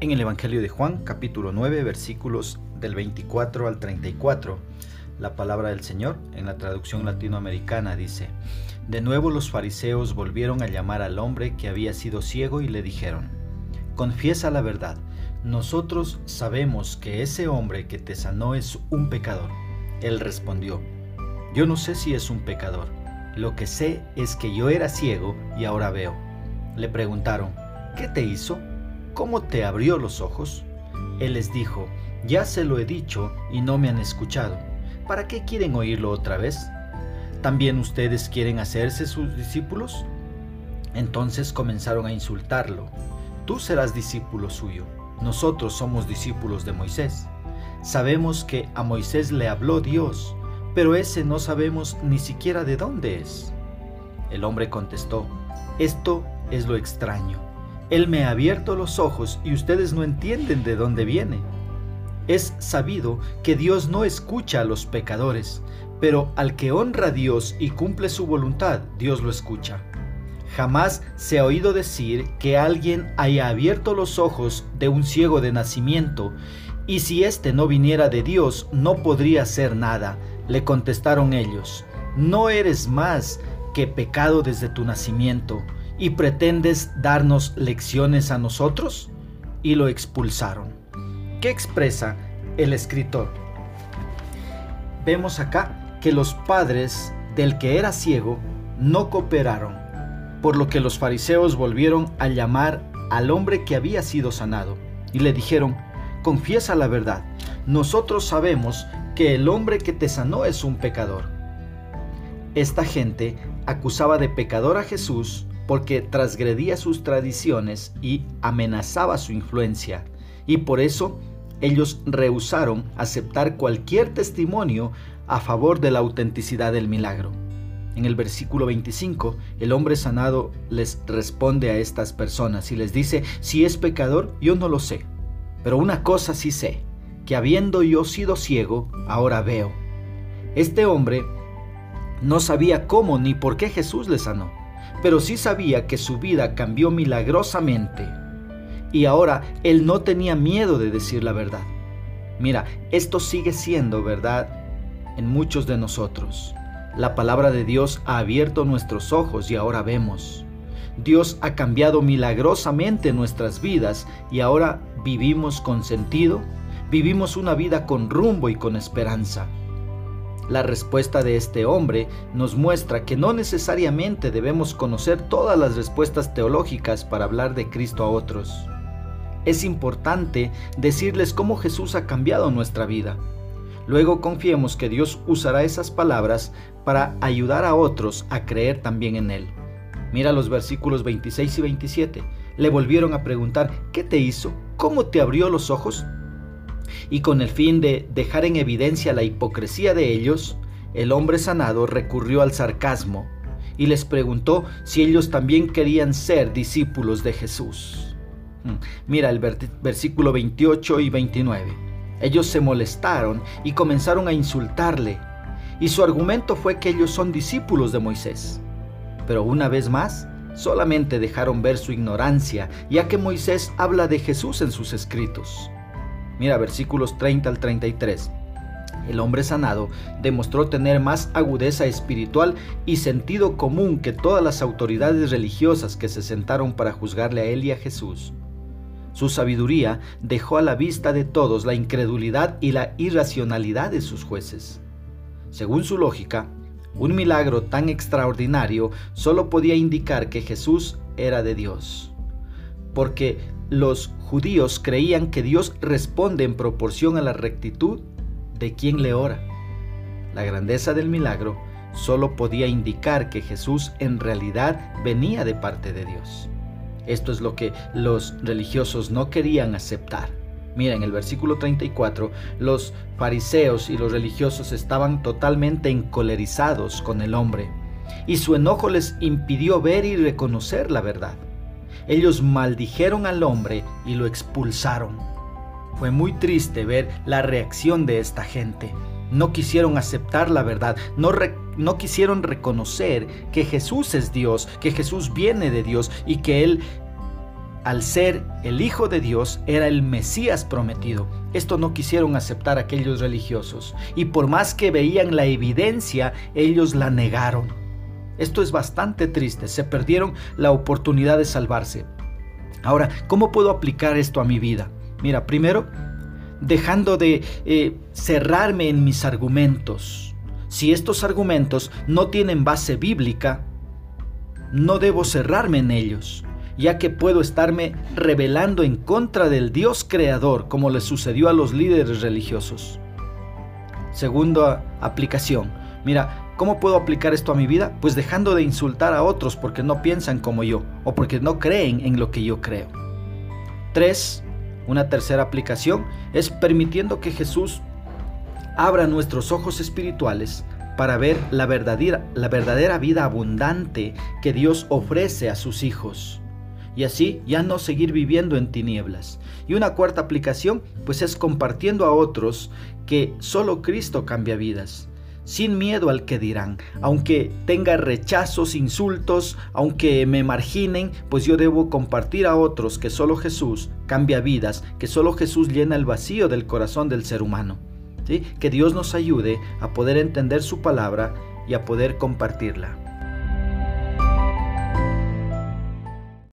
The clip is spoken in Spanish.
En el Evangelio de Juan, capítulo 9, versículos del 24 al 34, la palabra del Señor en la traducción latinoamericana dice, De nuevo los fariseos volvieron a llamar al hombre que había sido ciego y le dijeron, Confiesa la verdad, nosotros sabemos que ese hombre que te sanó es un pecador. Él respondió, Yo no sé si es un pecador, lo que sé es que yo era ciego y ahora veo. Le preguntaron, ¿qué te hizo? ¿Cómo te abrió los ojos? Él les dijo, ya se lo he dicho y no me han escuchado. ¿Para qué quieren oírlo otra vez? ¿También ustedes quieren hacerse sus discípulos? Entonces comenzaron a insultarlo. Tú serás discípulo suyo. Nosotros somos discípulos de Moisés. Sabemos que a Moisés le habló Dios, pero ese no sabemos ni siquiera de dónde es. El hombre contestó, esto es lo extraño él me ha abierto los ojos y ustedes no entienden de dónde viene. Es sabido que Dios no escucha a los pecadores, pero al que honra a Dios y cumple su voluntad, Dios lo escucha. Jamás se ha oído decir que alguien haya abierto los ojos de un ciego de nacimiento, y si éste no viniera de Dios, no podría hacer nada. Le contestaron ellos, no eres más que pecado desde tu nacimiento y pretendes darnos lecciones a nosotros? Y lo expulsaron. ¿Qué expresa el escritor? Vemos acá que los padres del que era ciego no cooperaron, por lo que los fariseos volvieron a llamar al hombre que había sido sanado y le dijeron, confiesa la verdad, nosotros sabemos que el hombre que te sanó es un pecador. Esta gente acusaba de pecador a Jesús porque transgredía sus tradiciones y amenazaba su influencia, y por eso ellos rehusaron aceptar cualquier testimonio a favor de la autenticidad del milagro. En el versículo 25, el hombre sanado les responde a estas personas y les dice, si es pecador, yo no lo sé, pero una cosa sí sé, que habiendo yo sido ciego, ahora veo. Este hombre no sabía cómo ni por qué Jesús le sanó pero sí sabía que su vida cambió milagrosamente. Y ahora él no tenía miedo de decir la verdad. Mira, esto sigue siendo verdad en muchos de nosotros. La palabra de Dios ha abierto nuestros ojos y ahora vemos. Dios ha cambiado milagrosamente nuestras vidas y ahora vivimos con sentido, vivimos una vida con rumbo y con esperanza. La respuesta de este hombre nos muestra que no necesariamente debemos conocer todas las respuestas teológicas para hablar de Cristo a otros. Es importante decirles cómo Jesús ha cambiado nuestra vida. Luego confiemos que Dios usará esas palabras para ayudar a otros a creer también en Él. Mira los versículos 26 y 27. Le volvieron a preguntar, ¿qué te hizo? ¿Cómo te abrió los ojos? Y con el fin de dejar en evidencia la hipocresía de ellos, el hombre sanado recurrió al sarcasmo y les preguntó si ellos también querían ser discípulos de Jesús. Mm, mira el versículo 28 y 29. Ellos se molestaron y comenzaron a insultarle, y su argumento fue que ellos son discípulos de Moisés. Pero una vez más, solamente dejaron ver su ignorancia, ya que Moisés habla de Jesús en sus escritos. Mira versículos 30 al 33. El hombre sanado demostró tener más agudeza espiritual y sentido común que todas las autoridades religiosas que se sentaron para juzgarle a él y a Jesús. Su sabiduría dejó a la vista de todos la incredulidad y la irracionalidad de sus jueces. Según su lógica, un milagro tan extraordinario solo podía indicar que Jesús era de Dios, porque los judíos creían que Dios responde en proporción a la rectitud de quien le ora. La grandeza del milagro solo podía indicar que Jesús en realidad venía de parte de Dios. Esto es lo que los religiosos no querían aceptar. Mira, en el versículo 34, los fariseos y los religiosos estaban totalmente encolerizados con el hombre, y su enojo les impidió ver y reconocer la verdad. Ellos maldijeron al hombre y lo expulsaron. Fue muy triste ver la reacción de esta gente. No quisieron aceptar la verdad, no, no quisieron reconocer que Jesús es Dios, que Jesús viene de Dios y que Él al ser el Hijo de Dios, era el Mesías prometido. Esto no quisieron aceptar aquellos religiosos, y por más que veían la evidencia, ellos la negaron. Esto es bastante triste, se perdieron la oportunidad de salvarse. Ahora, ¿cómo puedo aplicar esto a mi vida? Mira, primero, dejando de eh, cerrarme en mis argumentos. Si estos argumentos no tienen base bíblica, no debo cerrarme en ellos ya que puedo estarme rebelando en contra del Dios creador, como le sucedió a los líderes religiosos. Segunda aplicación. Mira, ¿cómo puedo aplicar esto a mi vida? Pues dejando de insultar a otros porque no piensan como yo o porque no creen en lo que yo creo. Tres, una tercera aplicación es permitiendo que Jesús abra nuestros ojos espirituales para ver la verdadera, la verdadera vida abundante que Dios ofrece a sus hijos y así ya no seguir viviendo en tinieblas. Y una cuarta aplicación pues es compartiendo a otros que solo Cristo cambia vidas. Sin miedo al que dirán, aunque tenga rechazos, insultos, aunque me marginen, pues yo debo compartir a otros que solo Jesús cambia vidas, que solo Jesús llena el vacío del corazón del ser humano. ¿Sí? Que Dios nos ayude a poder entender su palabra y a poder compartirla.